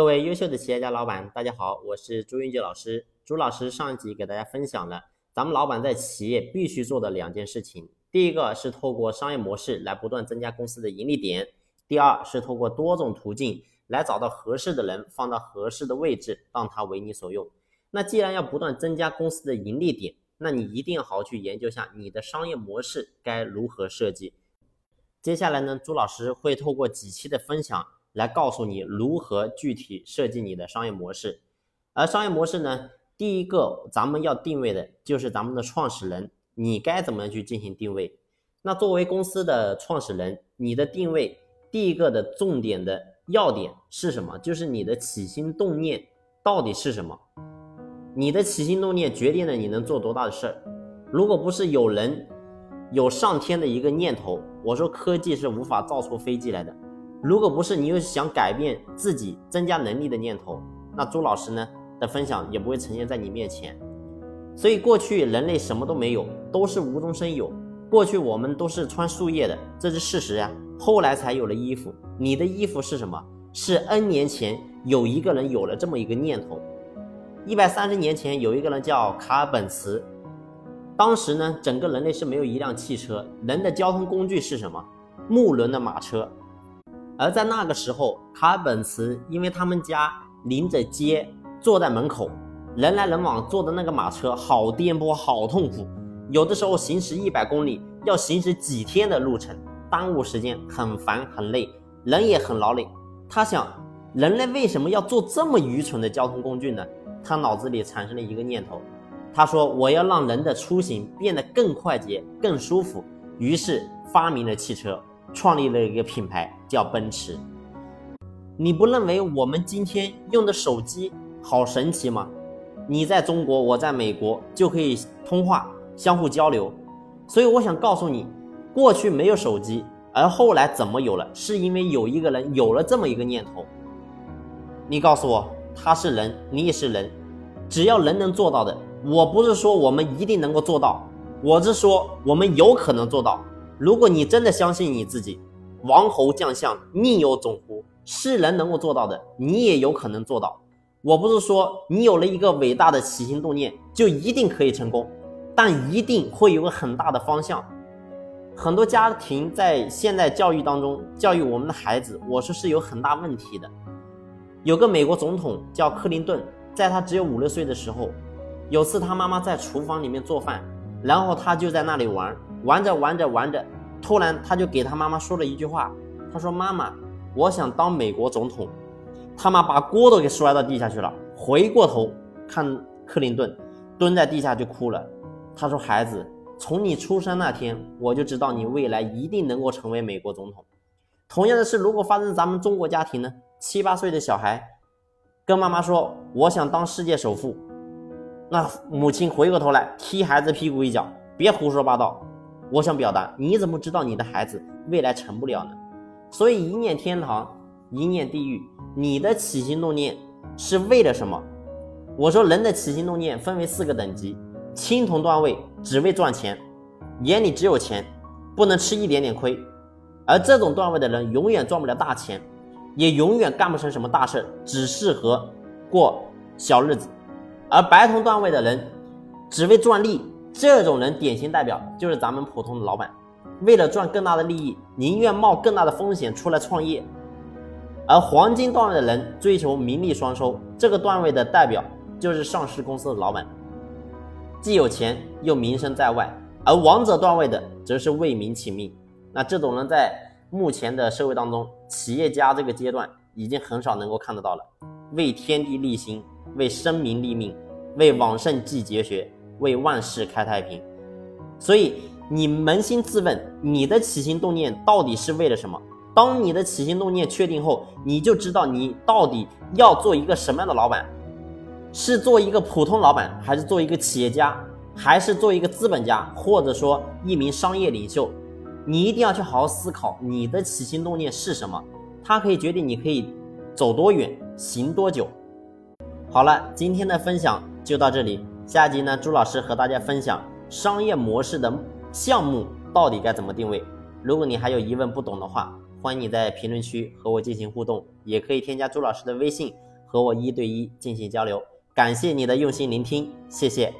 各位优秀的企业家老板，大家好，我是朱云杰老师。朱老师上一集给大家分享了咱们老板在企业必须做的两件事情：第一个是透过商业模式来不断增加公司的盈利点；第二是透过多种途径来找到合适的人，放到合适的位置，让他为你所用。那既然要不断增加公司的盈利点，那你一定要好好去研究下你的商业模式该如何设计。接下来呢，朱老师会透过几期的分享来告诉你如何具体设计你的商业模式。而商业模式呢，第一个咱们要定位的就是咱们的创始人，你该怎么样去进行定位？那作为公司的创始人，你的定位第一个的重点的要点是什么？就是你的起心动念到底是什么？你的起心动念决定了你能做多大的事儿。如果不是有人有上天的一个念头。我说科技是无法造出飞机来的，如果不是你有想改变自己、增加能力的念头，那朱老师呢的分享也不会呈现在你面前。所以过去人类什么都没有，都是无中生有。过去我们都是穿树叶的，这是事实呀。后来才有了衣服，你的衣服是什么？是 N 年前有一个人有了这么一个念头。一百三十年前有一个人叫卡尔本茨。当时呢，整个人类是没有一辆汽车，人的交通工具是什么？木轮的马车。而在那个时候，卡尔本茨因为他们家临着街，坐在门口，人来人往，坐的那个马车好颠簸，好痛苦，有的时候行驶一百公里要行驶几天的路程，耽误时间，很烦很累，人也很劳累。他想，人类为什么要做这么愚蠢的交通工具呢？他脑子里产生了一个念头。他说：“我要让人的出行变得更快捷、更舒服。”于是发明了汽车，创立了一个品牌叫奔驰。你不认为我们今天用的手机好神奇吗？你在中国，我在美国，就可以通话、相互交流。所以我想告诉你，过去没有手机，而后来怎么有了？是因为有一个人有了这么一个念头。你告诉我，他是人，你也是人，只要人能做到的。我不是说我们一定能够做到，我是说我们有可能做到。如果你真的相信你自己，王侯将相宁有种乎？是人能够做到的，你也有可能做到。我不是说你有了一个伟大的起心动念就一定可以成功，但一定会有个很大的方向。很多家庭在现代教育当中教育我们的孩子，我说是有很大问题的。有个美国总统叫克林顿，在他只有五六岁的时候。有次他妈妈在厨房里面做饭，然后他就在那里玩，玩着玩着玩着，突然他就给他妈妈说了一句话，他说：“妈妈，我想当美国总统。”他妈把锅都给摔到地下去了，回过头看克林顿，蹲在地下就哭了。他说：“孩子，从你出生那天，我就知道你未来一定能够成为美国总统。”同样的事，如果发生咱们中国家庭呢？七八岁的小孩跟妈妈说：“我想当世界首富。”那母亲回过头来踢孩子屁股一脚，别胡说八道。我想表达，你怎么知道你的孩子未来成不了呢？所以一念天堂，一念地狱。你的起心动念是为了什么？我说人的起心动念分为四个等级：青铜段位只为赚钱，眼里只有钱，不能吃一点点亏。而这种段位的人永远赚不了大钱，也永远干不成什么大事，只适合过小日子。而白铜段位的人只为赚利，这种人典型代表就是咱们普通的老板，为了赚更大的利益，宁愿冒更大的风险出来创业。而黄金段位的人追求名利双收，这个段位的代表就是上市公司的老板，既有钱又名声在外。而王者段位的则是为民请命。那这种人在目前的社会当中，企业家这个阶段已经很少能够看得到了，为天地立心。为生民立命，为往圣继绝学，为万世开太平。所以你扪心自问，你的起心动念到底是为了什么？当你的起心动念确定后，你就知道你到底要做一个什么样的老板，是做一个普通老板，还是做一个企业家，还是做一个资本家，或者说一名商业领袖？你一定要去好好思考你的起心动念是什么，它可以决定你可以走多远，行多久。好了，今天的分享就到这里。下集呢，朱老师和大家分享商业模式的项目到底该怎么定位。如果你还有疑问不懂的话，欢迎你在评论区和我进行互动，也可以添加朱老师的微信和我一对一进行交流。感谢你的用心聆听，谢谢。